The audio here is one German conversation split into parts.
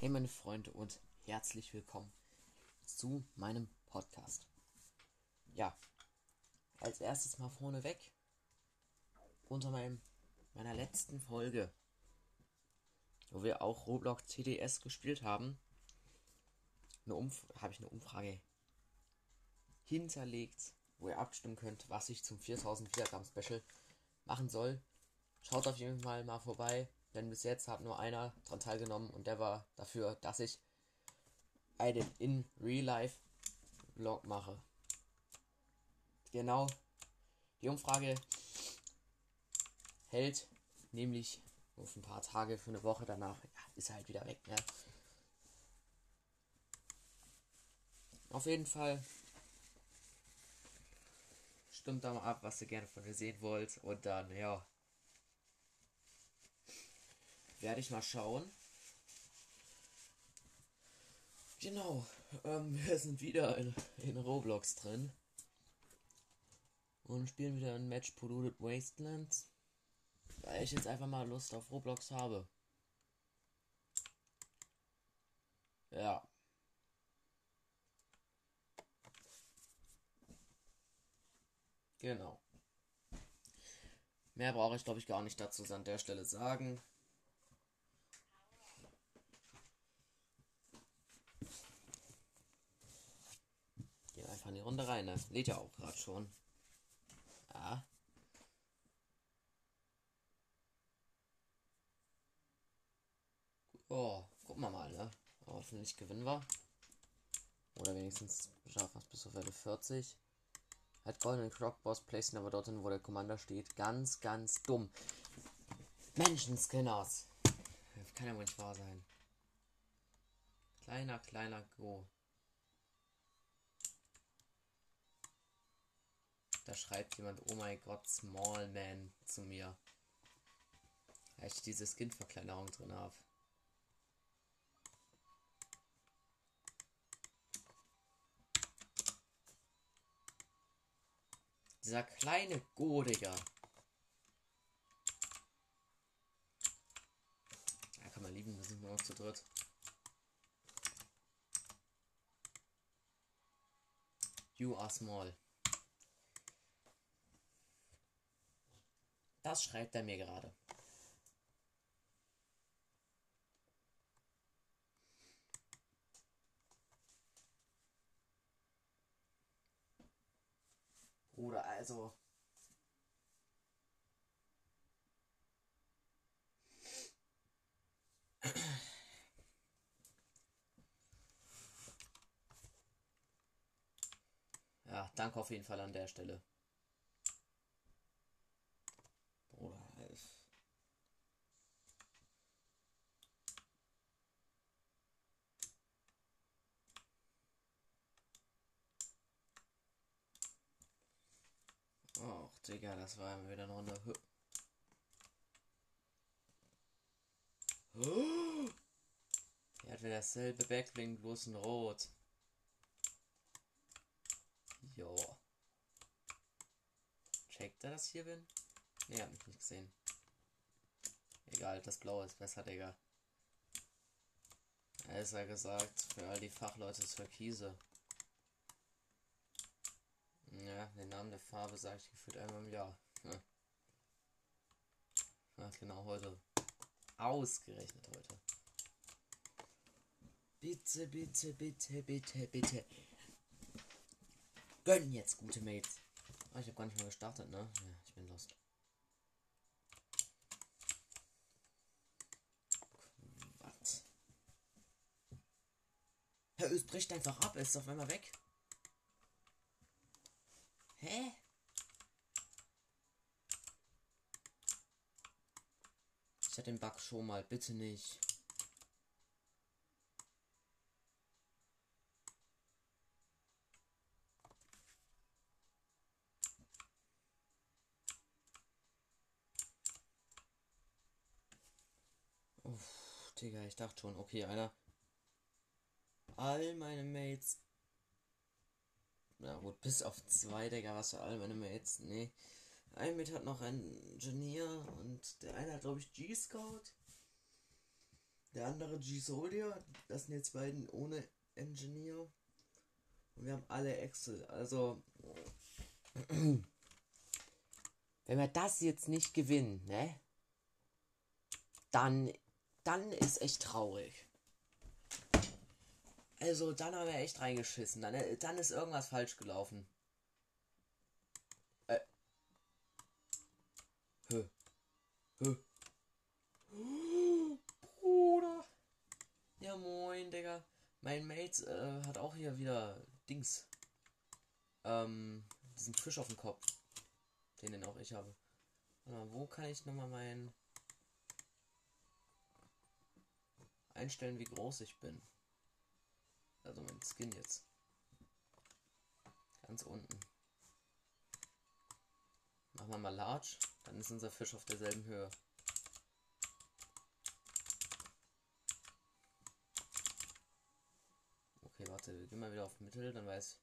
Hey meine Freunde und herzlich willkommen zu meinem Podcast. Ja, als erstes mal vorneweg unter meinem, meiner letzten Folge, wo wir auch Roblox TDS gespielt haben, habe ich eine Umfrage hinterlegt, wo ihr abstimmen könnt, was ich zum 4000 Wiedergaben Special machen soll. Schaut auf jeden Fall mal vorbei. Denn bis jetzt hat nur einer daran teilgenommen und der war dafür, dass ich einen in Real Life Vlog mache. Genau. Die Umfrage hält nämlich auf ein paar Tage für eine Woche danach. Ja, ist halt wieder weg, ne? Auf jeden Fall stimmt da mal ab, was ihr gerne von mir sehen wollt. Und dann, ja, werde ich mal schauen. Genau, ähm, wir sind wieder in, in Roblox drin. Und spielen wieder ein Match Polluted Wastelands. Weil ich jetzt einfach mal Lust auf Roblox habe. Ja. Genau. Mehr brauche ich, glaube ich, gar nicht dazu an der Stelle sagen. Einfach in die Runde rein. Das ne? lädt ja auch gerade schon. Ja. Oh, gucken wir mal, ne? Hoffentlich gewinnen wir. Oder wenigstens schaffen wir es bis auf Welle 40. Hat goldenen Croc-Boss placen aber dorthin, wo der Commander steht. Ganz, ganz dumm. Menschenskinners. Kann ja wohl nicht wahr sein. Kleiner, kleiner Go. Da schreibt jemand, oh mein Gott, Small Man zu mir. Weil ich diese Skin-Verkleinerung drin habe. Dieser kleine Go, Digga. Ja, kann man lieben, wir sind nur noch zu dritt. You are small. Das schreibt er mir gerade. Bruder, also. Ja, danke auf jeden Fall an der Stelle. Och, Digga, das war wieder eine Hü oh! Er hat wieder dasselbe Backbling, bloß in Rot. Jo. Checkt er, dass ich hier bin? Ne, hat mich nicht gesehen. Egal, das Blaue ist besser, Digga. Er ist ja gesagt, für all die Fachleute Türkise. Ja, den Namen der Farbe sage ich gefühlt einmal im Jahr. Ja. ja, genau heute. Ausgerechnet heute. Bitte, bitte, bitte, bitte, bitte. Gönn jetzt, gute Mates. Oh, ich habe gar nicht mal gestartet, ne? Ja, ich bin lost. Was? Herr Öst bricht einfach ab, ist auf einmal weg. Hä? Ich hatte den Bug schon mal, bitte nicht. Uff, Digga, ich dachte schon, okay, einer. All meine Mates na gut, bis auf zwei, Digga, was für alle meine Mates. Nee. Ein Mate hat noch ein Engineer und der eine hat, glaube ich, G-Scout. der andere G-Soldier, das sind jetzt beiden ohne Engineer. Und wir haben alle Excel. Also, wenn wir das jetzt nicht gewinnen, ne? Dann, dann ist echt traurig. Also, dann haben wir echt reingeschissen. Dann, dann ist irgendwas falsch gelaufen. Äh. Hö. Hö. Bruder. Ja, moin, Digga. Mein Mate äh, hat auch hier wieder Dings. Ähm, diesen Fisch auf dem Kopf. Den, den auch ich habe. Mal, wo kann ich nochmal meinen einstellen, wie groß ich bin? Also mein Skin jetzt. Ganz unten. Machen wir mal Large, dann ist unser Fisch auf derselben Höhe. Okay, warte, wir gehen mal wieder auf Mittel, dann weiß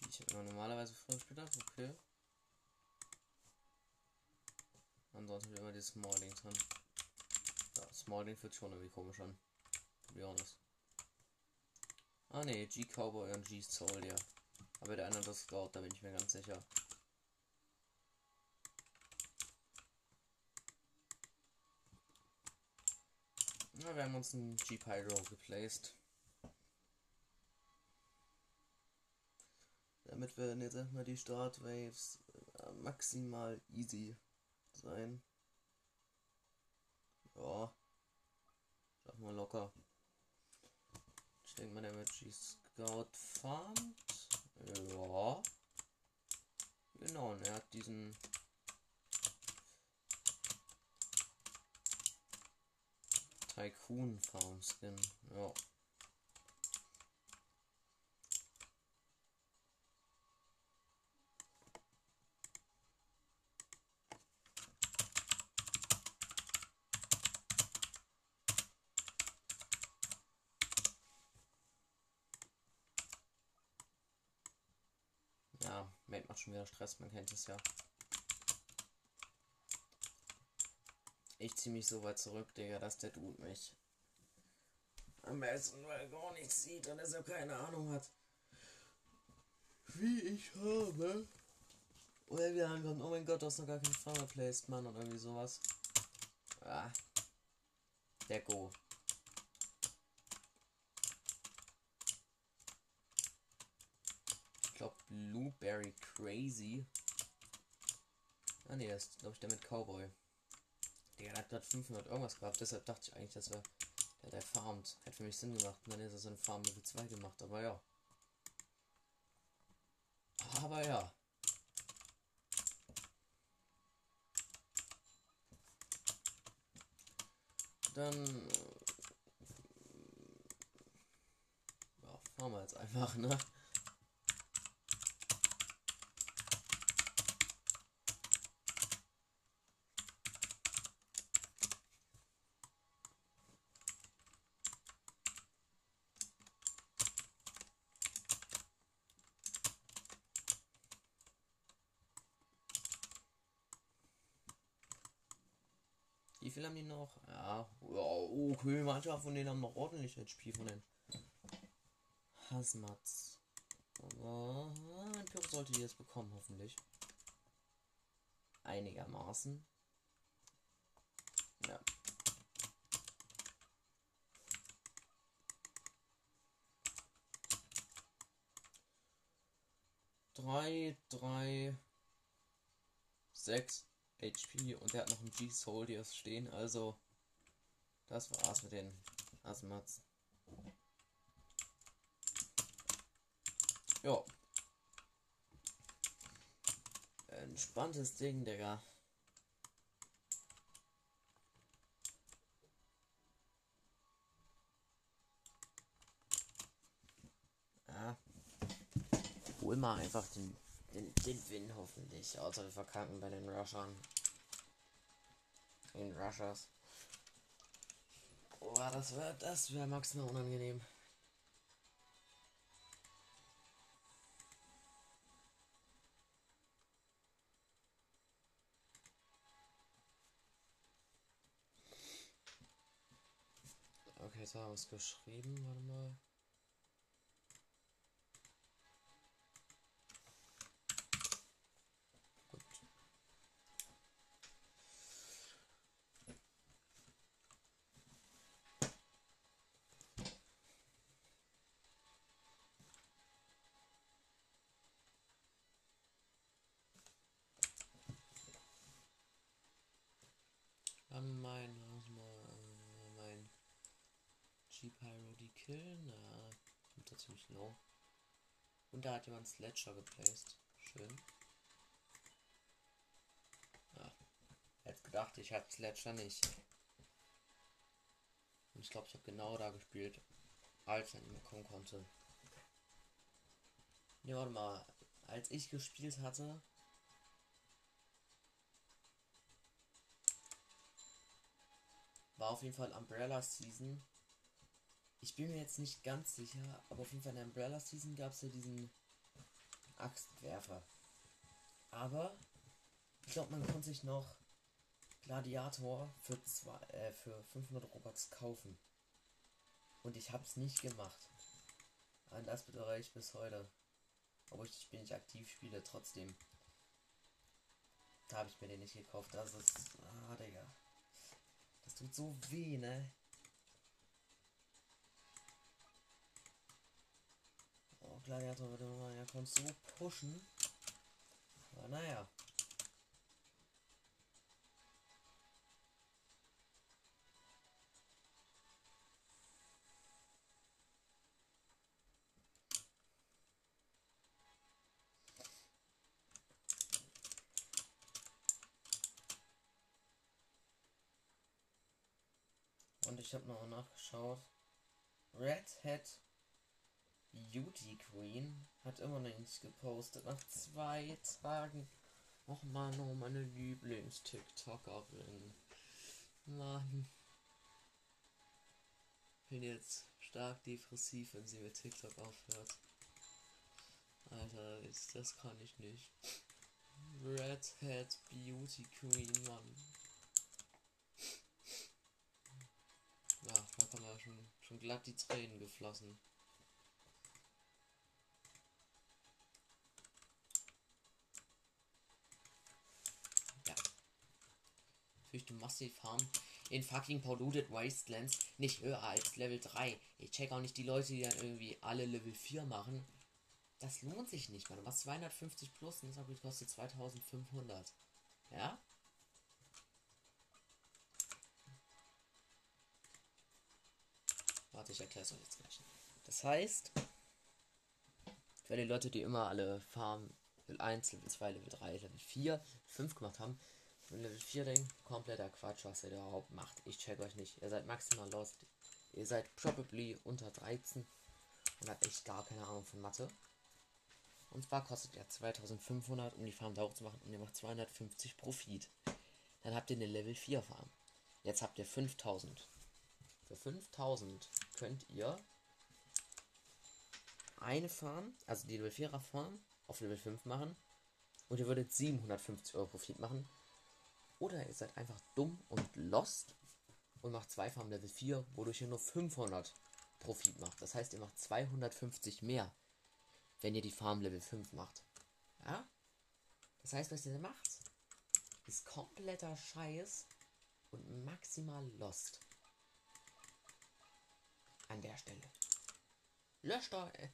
wie ich immer normalerweise vorgespielt habe. Okay. Ansonsten immer die Smalling drin. Ja, Smalling fühlt schon irgendwie komisch an. To be honest. Ah ne, G-Cowboy und G-Soldier. Aber der andere das Scout, da bin ich mir ganz sicher. Na, wir haben uns einen Hydro geplaced. Damit werden jetzt erstmal die Startwaves äh, maximal easy sein. Ja. Sag mal locker. Denke mal, der wird G-Scout farmt. Ja. Genau, und er hat diesen Tycoon Farm Skin. Ja. Ja, Mate macht schon wieder Stress, man kennt es ja. Ich ziehe mich so weit zurück, Digga, dass der Dude mich am besten, weil er gar nichts sieht und deshalb keine Ahnung hat, wie ich habe. Oder wieder ankommt, oh mein Gott, du hast noch gar keinen Farmer placed, Mann, oder irgendwie sowas. Ah. Der Go. Ich glaube, Blueberry Crazy. Ah ne, das ist glaube ich der mit Cowboy. Der hat gerade 500 irgendwas gehabt, deshalb dachte ich eigentlich, dass er der, der farmt. Hätte für mich Sinn gemacht. Und dann ist er so eine Farm Level 2 gemacht, aber ja. Aber ja. Dann. Ja, fahren wir jetzt einfach, ne? Viel haben die noch? Ja, ja okay, manche von denen haben noch ordentlich HP von den Hazmats. Aber ein Pyro sollte die jetzt bekommen, hoffentlich. Einigermaßen. Ja. Drei, drei, sechs. HP und der hat noch einen G-Soldiers stehen, also das war's mit den Asmats. Ja. Entspanntes Ding, Digga. Ja. Hol mal einfach den den, den Win hoffentlich. Außer wir verkacken bei den Rushern. Den Rushers. Oh, das wäre das wäre maximal unangenehm. Jetzt haben wir es geschrieben, warte mal. G-Pyro die Kill, na, kommt da ziemlich low. Und da hat jemand Sledger geplaced. Schön. Ja. Hätte gedacht, ich hab Sledger nicht. Und ich glaube, ich habe genau da gespielt, als er nicht kommen konnte. Ne, warte mal. Als ich gespielt hatte, war auf jeden Fall Umbrella Season. Ich bin mir jetzt nicht ganz sicher, aber auf jeden Fall in der Umbrella Season gab es ja diesen Axtwerfer. Aber ich glaube, man konnte sich noch Gladiator für, zwei, äh, für 500 Robux kaufen. Und ich habe es nicht gemacht. Und das bedauere ich bis heute. Obwohl ich Spiel nicht aktiv spiele, trotzdem. Da habe ich mir den nicht gekauft. Das ist. Ah, Digga. Das tut so weh, ne? Gladiator würde man ja konnte so pushen. Aber naja. Und ich habe noch nachgeschaut. Red Hat Beauty Queen hat immer noch nichts gepostet. Nach zwei Tagen. Och man, oh meine Lieblings-TikTokerin. Mann. Bin jetzt stark depressiv, wenn sie mit TikTok aufhört. Alter, ist, das kann ich nicht. Red Hat Beauty Queen, Mann. Ja, da kommen ja schon, schon glatt die Tränen geflossen. Fürchte massiv Farm in fucking Polluted Wastelands nicht höher als Level 3. Ich check auch nicht die Leute, die dann irgendwie alle Level 4 machen. Das lohnt sich nicht, man. Machst 250 plus und das kostet 2500. Ja? Warte, ich erkläre es euch jetzt gleich. Das heißt, für die Leute, die immer alle Farm Level 1, Level 2, Level 3, Level 4, 5 gemacht haben, Level 4 denken, kompletter Quatsch, was ihr überhaupt macht. Ich check euch nicht. Ihr seid maximal lost. Ihr seid probably unter 13 und habt echt gar keine Ahnung von Mathe. Und zwar kostet ja 2500, um die Farm da hochzumachen und ihr macht 250 Profit. Dann habt ihr eine Level 4 Farm. Jetzt habt ihr 5000. Für 5000 könnt ihr eine Farm, also die Level 4er Farm, auf Level 5 machen. Und ihr würdet 750 Euro Profit machen. Oder ihr seid einfach dumm und lost und macht zwei Farmen Level 4, wodurch ihr nur 500 Profit macht. Das heißt, ihr macht 250 mehr, wenn ihr die Farm Level 5 macht. Ja? Das heißt, was ihr macht, ist kompletter Scheiß und maximal lost an der Stelle. Lösch doch, äh,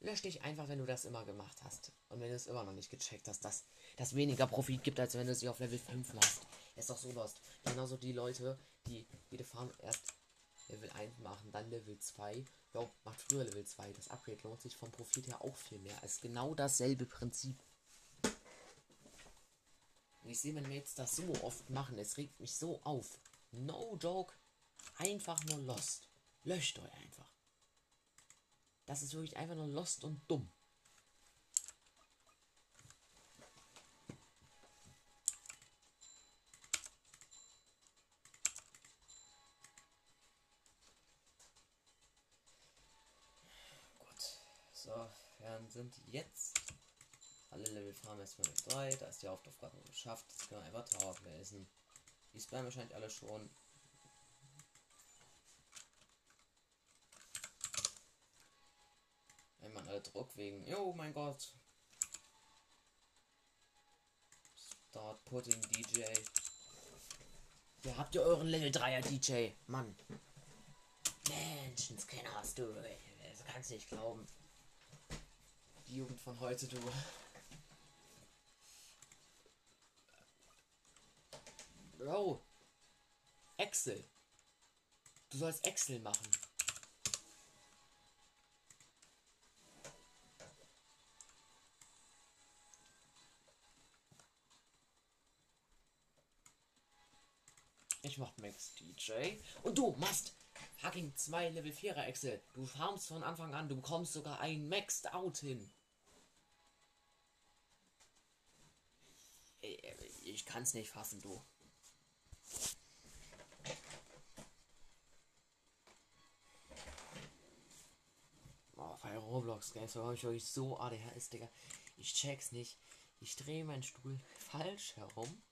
lösch dich einfach, wenn du das immer gemacht hast. Und wenn du es immer noch nicht gecheckt hast, dass das weniger Profit gibt, als wenn du sie auf Level 5 machst. Ist doch so lost. Genauso die Leute, die jede Farm erst Level 1 machen, dann Level 2. Jo, macht früher Level 2. Das Upgrade lohnt sich vom Profit her auch viel mehr. Es ist genau dasselbe Prinzip. Und ich sehe meine Mates das so oft machen. Es regt mich so auf. No joke. Einfach nur lost. Löscht euch einfach. Das ist wirklich einfach nur lost und dumm. Gut. So, wir sind jetzt alle Level Farm erstmal mit 3. Da ist die Hauptaufgabe geschafft. Jetzt können wir einfach Tower essen. Die spammen wahrscheinlich alle schon. Unter Druck wegen. Oh mein Gott. Start putting DJ. Hier habt ihr euren Level 3er DJ. Mann. Menschenscanner hast du. Das kannst nicht glauben. Die Jugend von heute, du. Bro. Excel. Du sollst Excel machen. Ich mach Max DJ. Und du machst fucking zwei Level 4er Excel. Du farmst von Anfang an. Du bekommst sogar ein Maxed Out hin. Ich kann's nicht fassen, du. Oh, bei Roblox Games habe ich wirklich so ADHS, Digga. Ich check's nicht. Ich drehe meinen Stuhl falsch herum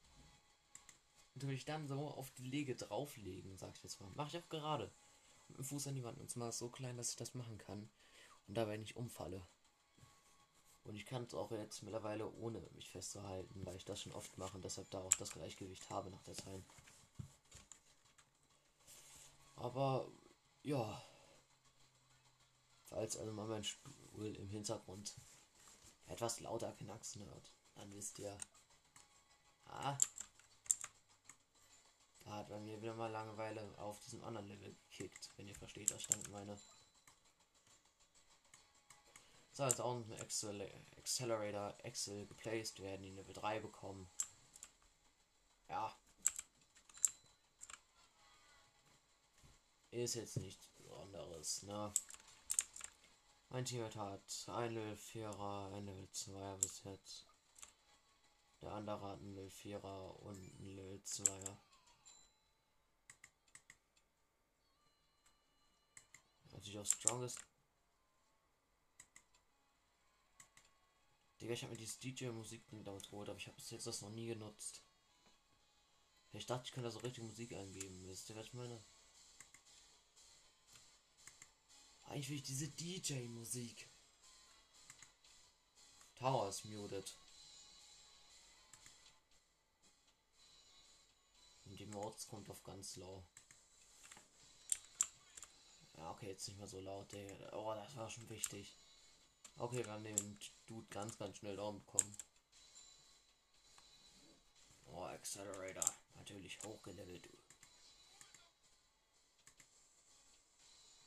und will ich dann so auf die Lege drauflegen, sag ich jetzt mal. Mach ich auch gerade. Mit dem Fuß an die Wand. Und zwar so klein, dass ich das machen kann. Und dabei nicht umfalle. Und ich kann es auch jetzt mittlerweile ohne mich festzuhalten, weil ich das schon oft mache und deshalb da auch das Gleichgewicht habe nach der Zeit. Aber ja. Falls also mal mein Stuhl im Hintergrund etwas lauter knacksen hört, dann wisst ihr. Ah, hat bei mir wieder mal Langeweile auf diesem anderen Level gekickt, wenn ihr versteht, was ich damit meine. So, jetzt auch ein Accel Accelerator Excel geplaced werden, die Level 3 bekommen. Ja. Ist jetzt nichts Besonderes, ne? Mein Team hat ein Level 4er, ein Level 2er bis jetzt. Der andere hat ein Level 4er und ein Level 2er. Natürlich auch Strongest. Digga, ich habe mir dieses DJ-Musik-Ding damit geholt, aber ich habe bis jetzt das noch nie genutzt. Ich dachte, ich könnte da so richtig Musik eingeben. Wisst ihr, was ich meine? Eigentlich will ich diese DJ-Musik. Tower ist muted. Und die Mods kommt auf ganz low. Ja, okay, jetzt nicht mehr so laut, Digga. Oh, das war schon wichtig. Okay, wir haben den Dude ganz, ganz schnell Daumen bekommen. Oh, Accelerator. Natürlich hochgelevelt.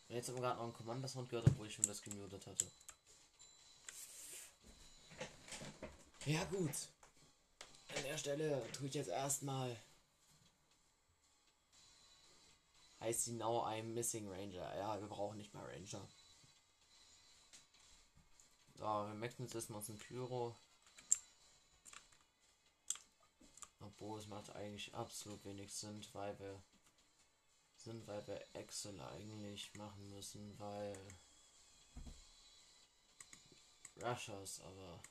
Und jetzt haben wir gerade noch einen Commander-Sound gehört, obwohl ich schon das gemutet hatte. Ja, gut. An der Stelle tue ich jetzt erstmal heißt sie now I'm missing Ranger. Ja, wir brauchen nicht mehr Ranger. So, wir maxen jetzt erstmal ein Pyro. Obwohl es macht eigentlich absolut wenig Sinn, weil wir sind, weil wir Excel eigentlich machen müssen, weil Rushers, aber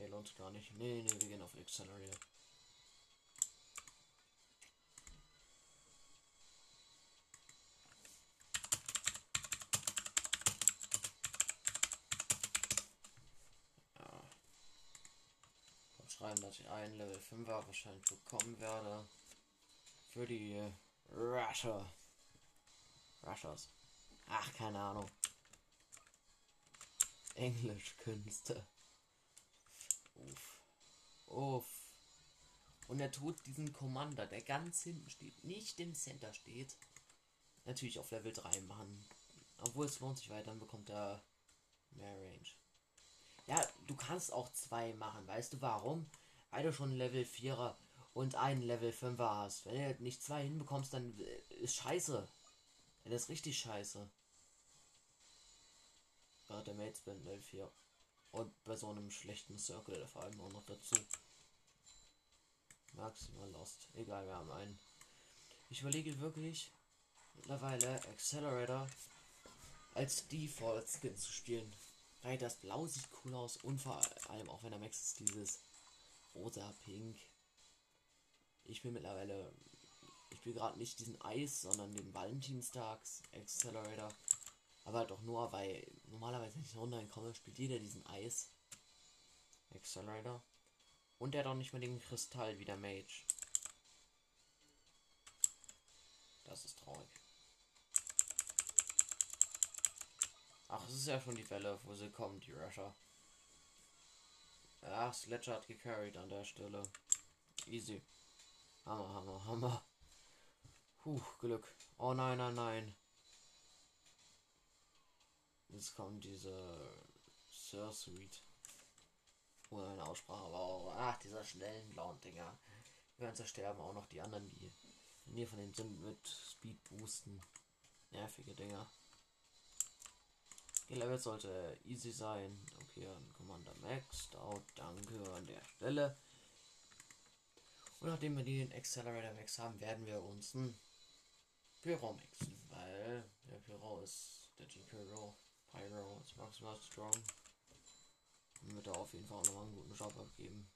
Ne, lohnt gar nicht. Ne, ne, wir gehen auf Accelerator. Schreiben, dass ich einen Level 5er wahrscheinlich bekommen werde. Für die Rusher. Rushers. Ach, keine Ahnung. Englischkünste. Uff. Uff. Und er tut diesen Commander, der ganz hinten steht, nicht im Center steht, natürlich auf Level 3 machen. Obwohl es lohnt sich weiter, dann bekommt er mehr Range. Ja, du kannst auch zwei machen. Weißt du warum? Weil du schon Level 4er und einen Level 5er hast. Wenn du nicht zwei hinbekommst, dann ist scheiße. Dann ist richtig scheiße. Gerade der Mates Band Level 4. Und bei so einem schlechten Circle vor allem auch noch dazu. Maximal Lost. Egal, wir haben einen. Ich überlege wirklich mittlerweile Accelerator als Default Skin zu spielen. Weil das Blau sieht cool aus und vor allem auch wenn der Max ist dieses rosa Pink. Ich bin mittlerweile Ich spiele gerade nicht diesen Eis, sondern den Valentinstags Accelerator. Aber halt auch nur, weil normalerweise, ich online komme, spielt jeder diesen Eis Accelerator. Und der hat auch nicht mehr den Kristall wie der Mage. Das ist traurig. Ach, es ist ja schon die Welle, wo sie kommen, die Rusher. Ja, Sledger hat gecarried an der Stelle. Easy. Hammer, Hammer, Hammer. Puh, Glück. Oh nein, nein, nein. Jetzt kommt diese Sweet. Ohne eine Aussprache, aber auch, ach, dieser schnellen blauen Dinger. Wir werden zersterben, auch noch die anderen, die in der von den sind mit Speed boosten. Nervige Dinger. Die Level sollte easy sein. Okay, dann Commander Maxed out. Danke an der Stelle. Und nachdem wir den Accelerator Max haben, werden wir uns ein Pyro mixen, weil der Pyro ist der G-Pyro. Pyro ist maximal strong. Und wird da auf jeden Fall auch nochmal einen guten Job abgeben.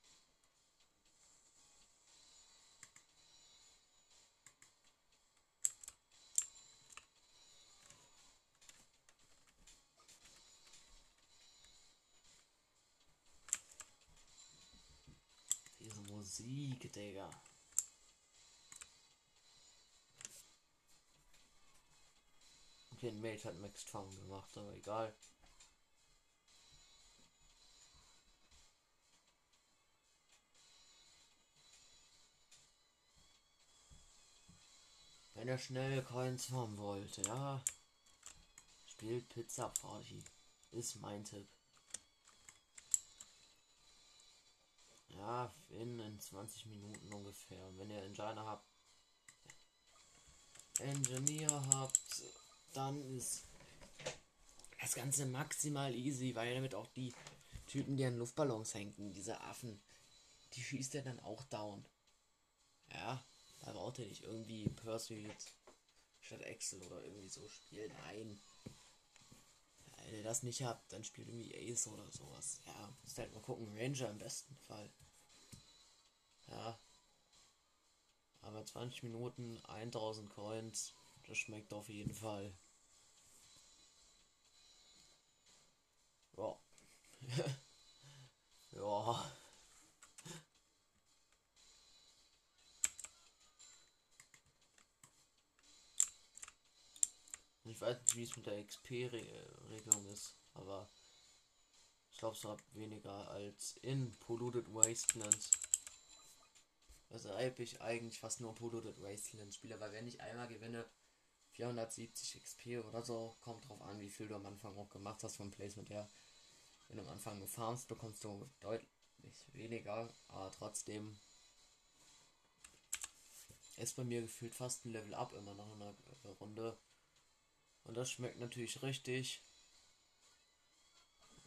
Diese Musik, Digga. Okay, ein Mate hat Max Traum gemacht, aber egal. Wenn er schnell Coins haben wollte, ja. Spielt Pizza Party. Ist mein Tipp. Ja, in, in 20 Minuten ungefähr. Wenn ihr Engineer habt, Engineer habt, dann ist das Ganze maximal easy, weil damit auch die Typen, die an Luftballons hängen, diese Affen, die schießt er dann auch down. Ja, da braucht er nicht irgendwie Pursuit statt Excel oder irgendwie so spielen. Nein. Wenn ihr das nicht habt, dann spielt irgendwie Ace oder sowas. Ja, müsst halt mal gucken. Ranger im besten Fall. Ja. Aber 20 Minuten, 1000 Coins. Das schmeckt auf jeden Fall. Ja. ja. Ich weiß nicht, wie es mit der XP-Regelung ist, aber ich glaube, es hat weniger als in Polluted Wastelands. Weshalb ich eigentlich fast nur Polluted Wastelands spiele, weil wenn ich einmal gewinne, 470 XP oder so, kommt drauf an, wie viel du am Anfang auch gemacht hast vom Placement her. Wenn du am Anfang nur farmst, bekommst du deutlich weniger, aber trotzdem ist bei mir gefühlt fast ein Level Up immer nach einer Runde. Und das schmeckt natürlich richtig.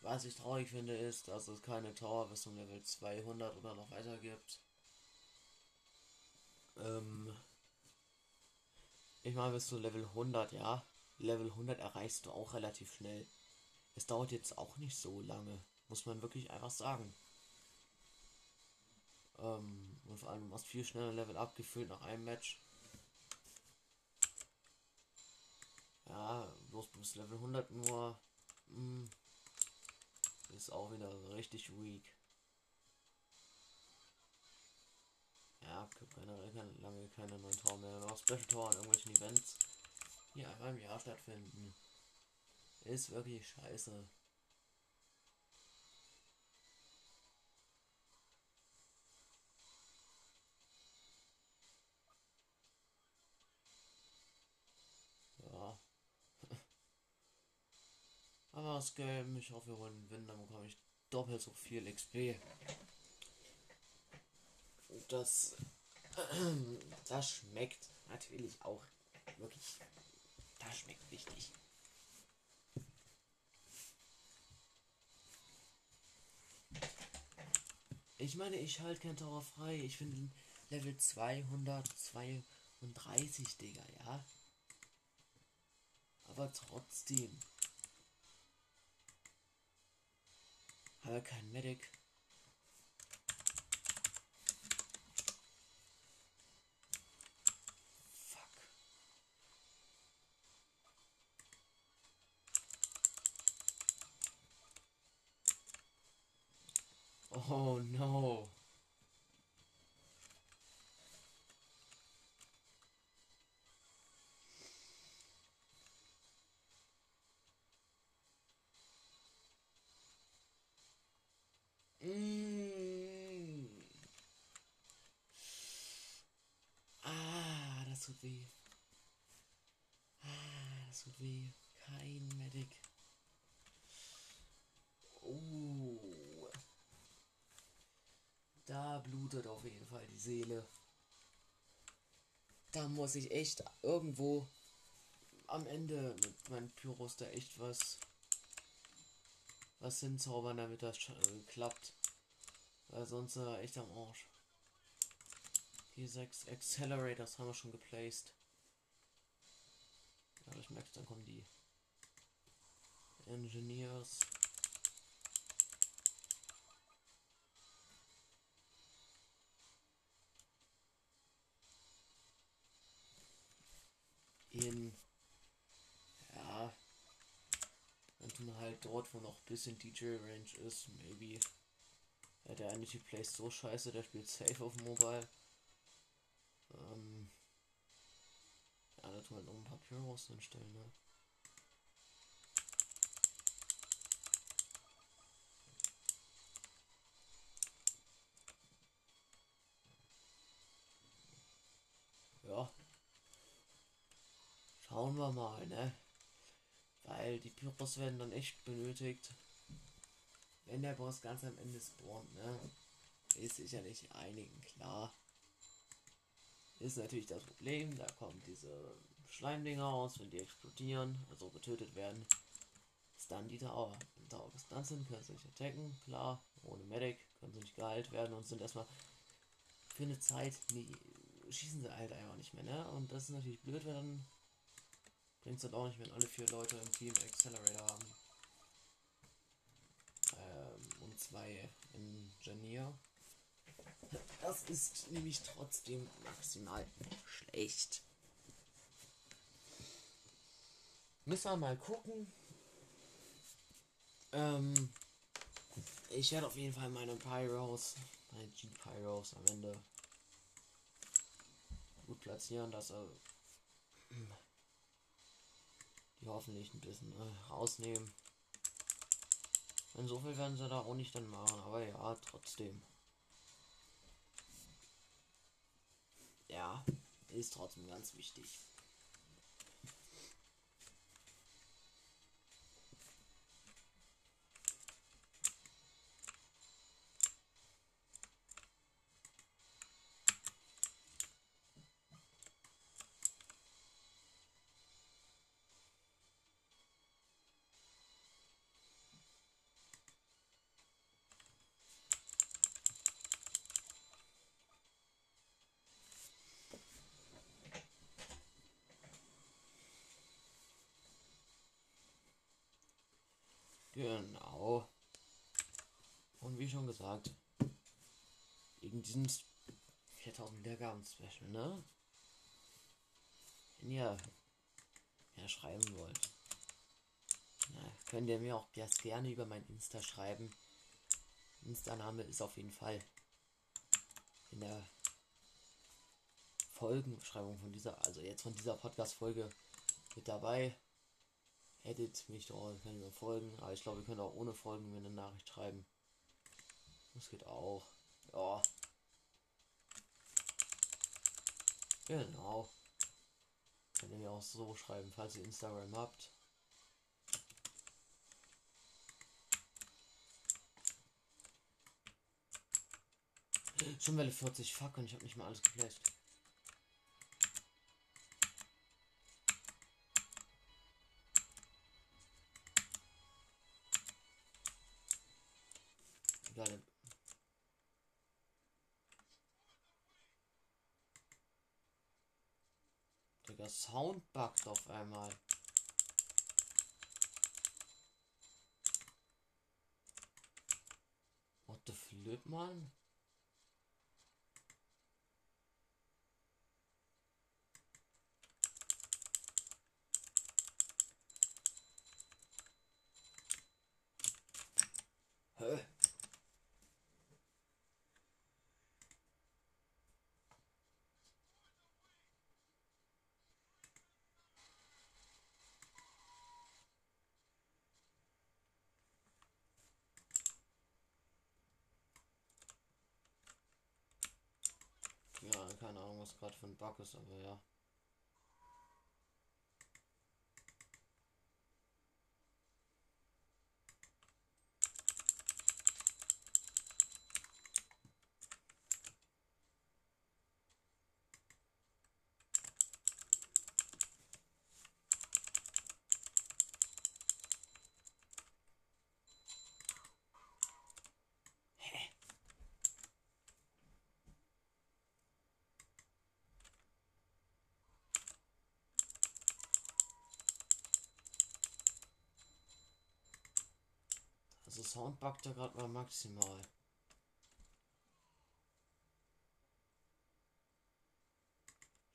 Was ich traurig finde, ist, dass es keine Tower bis zum Level 200 oder noch weiter gibt. Ähm ich meine, bis zu Level 100, ja. Level 100 erreichst du auch relativ schnell. Es dauert jetzt auch nicht so lange, muss man wirklich einfach sagen. Ähm, und vor allem, du machst viel schneller Level abgefüllt nach einem Match. Ja, bloß bis Level 100 nur. Mh, hm, ist auch wieder richtig weak. Ja, keine, keine, lange keine neuen Tor mehr. Noch Special Tor an irgendwelchen Events, die einmal im Jahr stattfinden. Ist wirklich scheiße. Ja. Aber das Game, ich hoffe, wir wollen gewinnen, dann bekomme ich doppelt so viel XP. Das, das schmeckt natürlich auch wirklich. Das schmeckt richtig. Ich meine, ich halte kein Tower frei. Ich finde Level 232, Digga, ja. Aber trotzdem. Aber kein Medic. Oh no. Mm. Ah, das tut weh. Ah, das tut weh. Kein Medic. Oh. Blutet auf jeden Fall die Seele. Da muss ich echt irgendwo am Ende mit meinem Pyros da echt was was hinzaubern, damit das äh, klappt. Weil sonst äh, echt am Arsch. Hier sechs Accelerators haben wir schon geplaced. Ja, ich merke, dann kommen die Engineers. In ja, und halt dort, wo noch ein bisschen DJ-Range ist, maybe. Ja, der Energy Plays so scheiße, der spielt safe auf Mobile. Ähm, ja, da tun wir noch ein paar Pyros hinstellen, ne? Schauen wir mal, ne? Weil die Pyros werden dann echt benötigt. Wenn der Boss ganz am Ende spawnt, ne? Ist sicherlich einigen klar. Ist natürlich das Problem, da kommen diese Schleimdinger raus, wenn die explodieren, also getötet werden. Ist dann die Dauer. Dauer bis dann sind, können sie nicht attacken, klar. Ohne Medic können sie nicht geheilt werden und sind erstmal für eine Zeit, nie, schießen sie halt einfach nicht mehr, ne? Und das ist natürlich blöd, wenn dann bringt es halt auch nicht, wenn alle vier Leute im Team Accelerator haben. Ähm, und zwei Engineer. Das ist nämlich trotzdem maximal schlecht. Müssen wir mal gucken. Ähm, ich werde auf jeden Fall meine Pyros, meine G-Pyros am Ende gut platzieren, dass er die hoffentlich ein bisschen äh, rausnehmen. Viel werden sie da auch nicht dann machen, aber ja, trotzdem. Ja, ist trotzdem ganz wichtig. Genau. Und wie schon gesagt, wegen diesem 4000 Wiedergaben Special, ne? Wenn ihr mehr schreiben wollt, na, könnt ihr mir auch gerne über mein Insta schreiben. Insta-Name ist auf jeden Fall in der Folgenbeschreibung von dieser, also jetzt von dieser Podcast-Folge mit dabei. Edit mich doch, können wir folgen. Aber ich glaube, wir können auch ohne Folgen mir eine Nachricht schreiben. Das geht auch. Ja. Genau. Könnt ihr mir auch so schreiben, falls ihr Instagram habt. Schon Welle 40, fuck, und ich habe nicht mal alles geflasht. Sound buggt auf einmal. What the flip, man? Hä? Ja, keine Ahnung, was gerade für ein Bug ist, aber ja. Also Sound buggt da gerade mal maximal.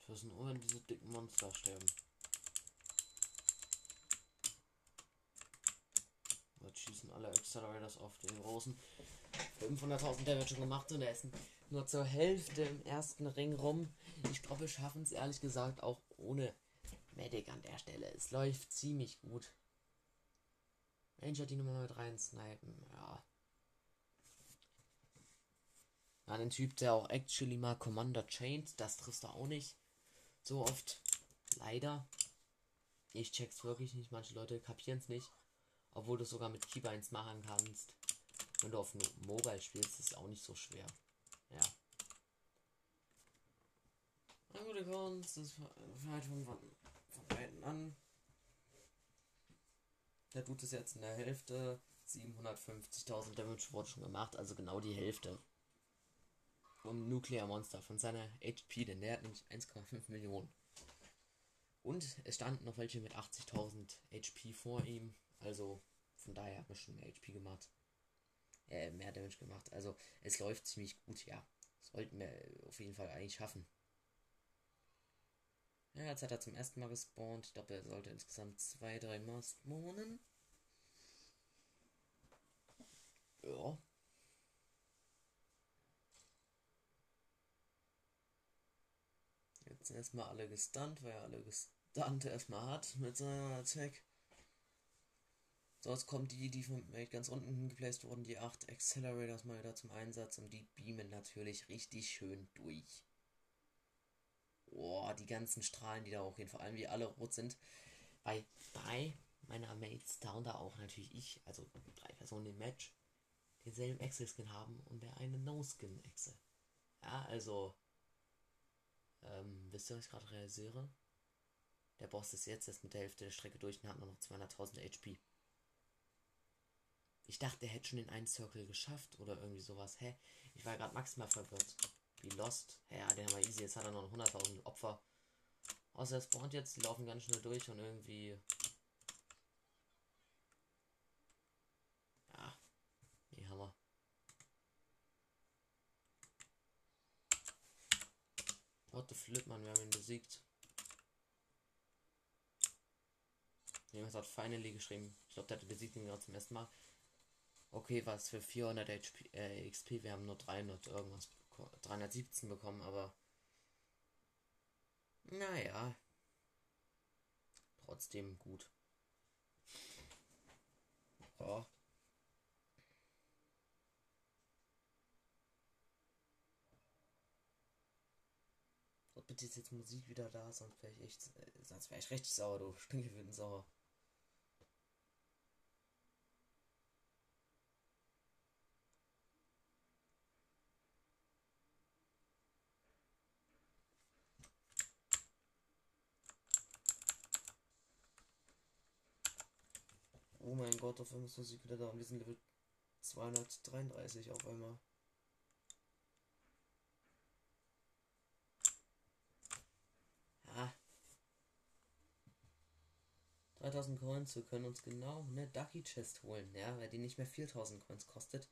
Ich weiß nur, wenn diese dicken Monster sterben. Jetzt schießen alle Accelerators auf den großen. 500.000 Damage schon gemacht und er ist nur zur Hälfte im ersten Ring rum. Ich glaube, wir schaffen es ehrlich gesagt auch ohne Medic an der Stelle. Es läuft ziemlich gut. Ranger die Nummer mit rein snipen, ja. Ja, den Typ, der auch actually mal Commander chained, das triffst du auch nicht. So oft. Leider. Ich check's wirklich nicht. Manche Leute kapieren es nicht. Obwohl du sogar mit Keybinds machen kannst. Wenn du auf Mobile spielst, ist es auch nicht so schwer. Ja. Na gut, Kunst, das halt von, von, von beiden an. Der tut es jetzt in der Hälfte. 750.000 Damage wurde schon gemacht, also genau die Hälfte. Vom Nuclear Monster, von seiner HP, denn der hat nämlich 1,5 Millionen. Und es standen noch welche mit 80.000 HP vor ihm, also von daher hat man schon mehr HP gemacht. Äh, mehr Damage gemacht. Also es läuft ziemlich gut, ja. Sollten wir auf jeden Fall eigentlich schaffen. Jetzt hat er zum ersten Mal gespawnt. Ich glaube, er sollte insgesamt zwei, drei Mal spawnen. Ja. Jetzt sind erstmal alle gestunt, weil er alle gestunt erstmal hat mit seiner Attack. So, jetzt kommen die, die von ganz unten geplaced wurden, die 8 Accelerators mal wieder zum Einsatz und die beamen natürlich richtig schön durch. Boah, die ganzen Strahlen, die da hochgehen, vor allem wie alle rot sind. Bei drei meiner Mates, darunter auch natürlich ich, also drei Personen im Match, denselben Excel-Skin haben und der eine No-Skin-Excel. Ja, also, ähm, wisst ihr, was ich gerade realisiere? Der Boss ist jetzt erst mit der Hälfte der Strecke durch und hat nur noch 200.000 HP. Ich dachte, er hätte schon den einen Circle geschafft oder irgendwie sowas. Hä? Ich war gerade maximal verwirrt. Wie Lost. Ja, den haben wir easy. Jetzt hat er noch 100.000 Opfer. Außer es spawnt jetzt. Die laufen ganz schnell durch und irgendwie. Ja. Nee, Hammer. What the flip, man. Wir haben ihn besiegt. Jemand hat finally geschrieben. Ich glaube, der hat besiegt ihn gerade zum ersten Mal. Okay, was für 400 HP, äh, XP, wir haben nur 300 irgendwas, 317 bekommen, aber naja, trotzdem gut. Und bitte ist jetzt Musik wieder da, sonst wäre ich echt, äh, sonst wäre ich richtig sauer, du Stinkewüten sauer. Gott, auf einmal ist Musik wieder da und wir sind Level 233 auf einmal. Ja. 3000 Coins, wir können uns genau eine Ducky Chest holen, ja, weil die nicht mehr 4000 Coins kostet.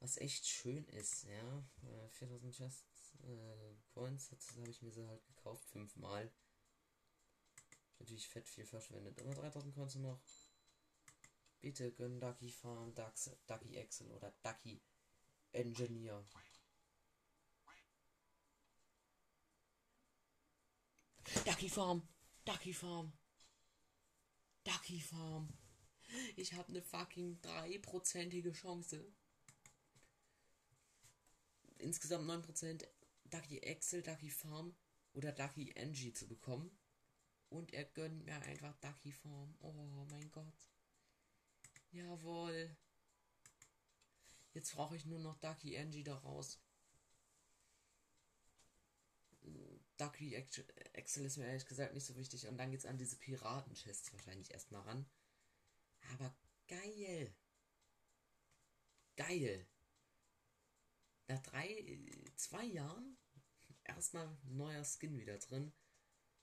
Was echt schön ist, ja. 4000 Chest äh, Coins, jetzt habe ich mir sie halt gekauft, fünfmal. Natürlich fett viel verschwendet, aber 3000 Coins noch. Bitte gönn Ducky Farm, Dux, Ducky Excel oder Ducky Engineer. Ducky Farm, Ducky Farm, Ducky Farm. Ich habe eine fucking dreiprozentige Chance. Insgesamt 9% Ducky Excel, Ducky Farm oder Ducky Angie zu bekommen. Und er gönnt mir einfach Ducky Farm. Oh mein Gott. Jawohl. Jetzt brauche ich nur noch Ducky Angie daraus. Ducky Excel ist mir ehrlich gesagt nicht so wichtig. Und dann geht's an diese Piraten-Chests wahrscheinlich erstmal ran. Aber geil. Geil. Nach drei, zwei Jahren erstmal neuer Skin wieder drin.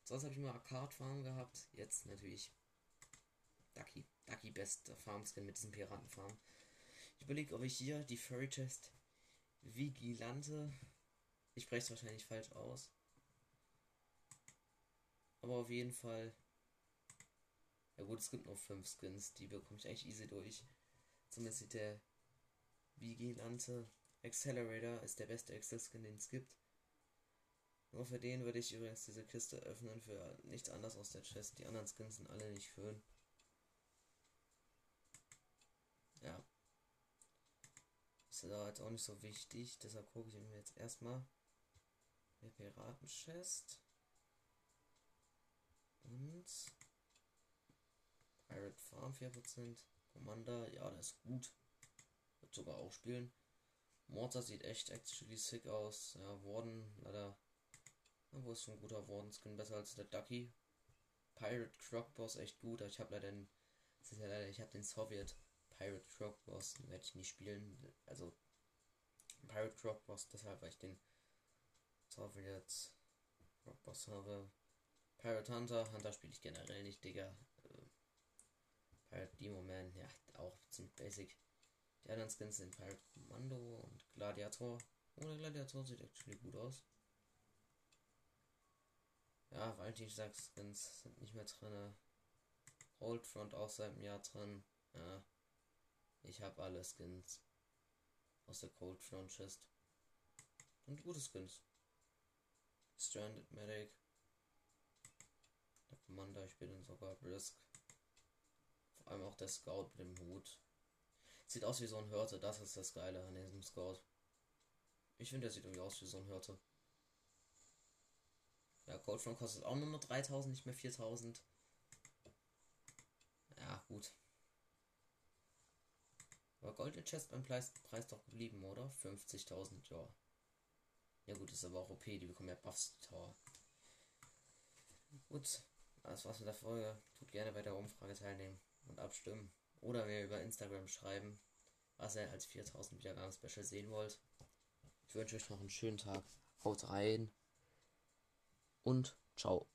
Sonst habe ich mal Arcade Farm gehabt. Jetzt natürlich Ducky. Ducky bester Farmskin mit diesem Piratenfarm. Ich überlege, ob ich hier die Furry Chest Vigilante. Ich spreche es wahrscheinlich falsch aus. Aber auf jeden Fall. Ja gut, es gibt noch 5 Skins, die bekomme ich eigentlich easy durch. Zumindest sieht der Vigilante Accelerator ist der beste Excel-Skin, den es gibt. Nur für den würde ich übrigens diese Kiste öffnen, für nichts anderes aus der Chest. Die anderen Skins sind alle nicht schön. Ja. Ist da jetzt auch nicht so wichtig, deshalb gucke ich mir jetzt erstmal der Piraten-Chest. Und Pirate Farm 4%. Commander, ja, das ist gut. Wird sogar auch spielen. Mortar sieht echt actually sick aus. Ja, Warden, leider. Ja, wo ist schon ein guter Warden-Skin? Besser als der Ducky. Pirate Croc Boss echt gut. Ich habe leider den. Das ist ja leider, ich habe den Sowjet Pirate Croc Boss. Werde ich nicht spielen. Also. Pirate Croc Boss, deshalb, weil ich den Sowjet Croc Boss habe. Pirate Hunter. Hunter spiele ich generell nicht, Digga. Äh, Pirate Demo Man, ja, auch ziemlich basic. Die anderen Skins sind Pirate Kommando und Gladiator. Oh, der Gladiator sieht actually gut aus. Ja, Valentinstag-Skins sind nicht mehr drin. Old Front auch seit einem Jahr drin. Ja. Ich habe alle Skins. Aus der Cold Front Chest. Und gute Skins. Stranded Medic. Der Commander, ich bin sogar Brisk. Vor allem auch der Scout mit dem Hut. Sieht aus wie so ein Hörte, das ist das Geile an diesem Scout. Ich finde, der sieht irgendwie aus wie so ein Hörte. Ja, Goldfront kostet auch nur noch 3000, nicht mehr 4000. Ja, gut. Aber Golden Chest beim Preis, Preis doch geblieben, oder? 50.000, ja. Ja gut, ist aber auch OP, die bekommen ja Buffs Tower. Gut, das war's mit der Folge. Tut gerne bei der Umfrage teilnehmen und abstimmen. Oder mir über Instagram schreiben, was ihr als 4000 Wiedergaben Special sehen wollt. Ich wünsche euch noch einen schönen Tag. Haut rein und ciao.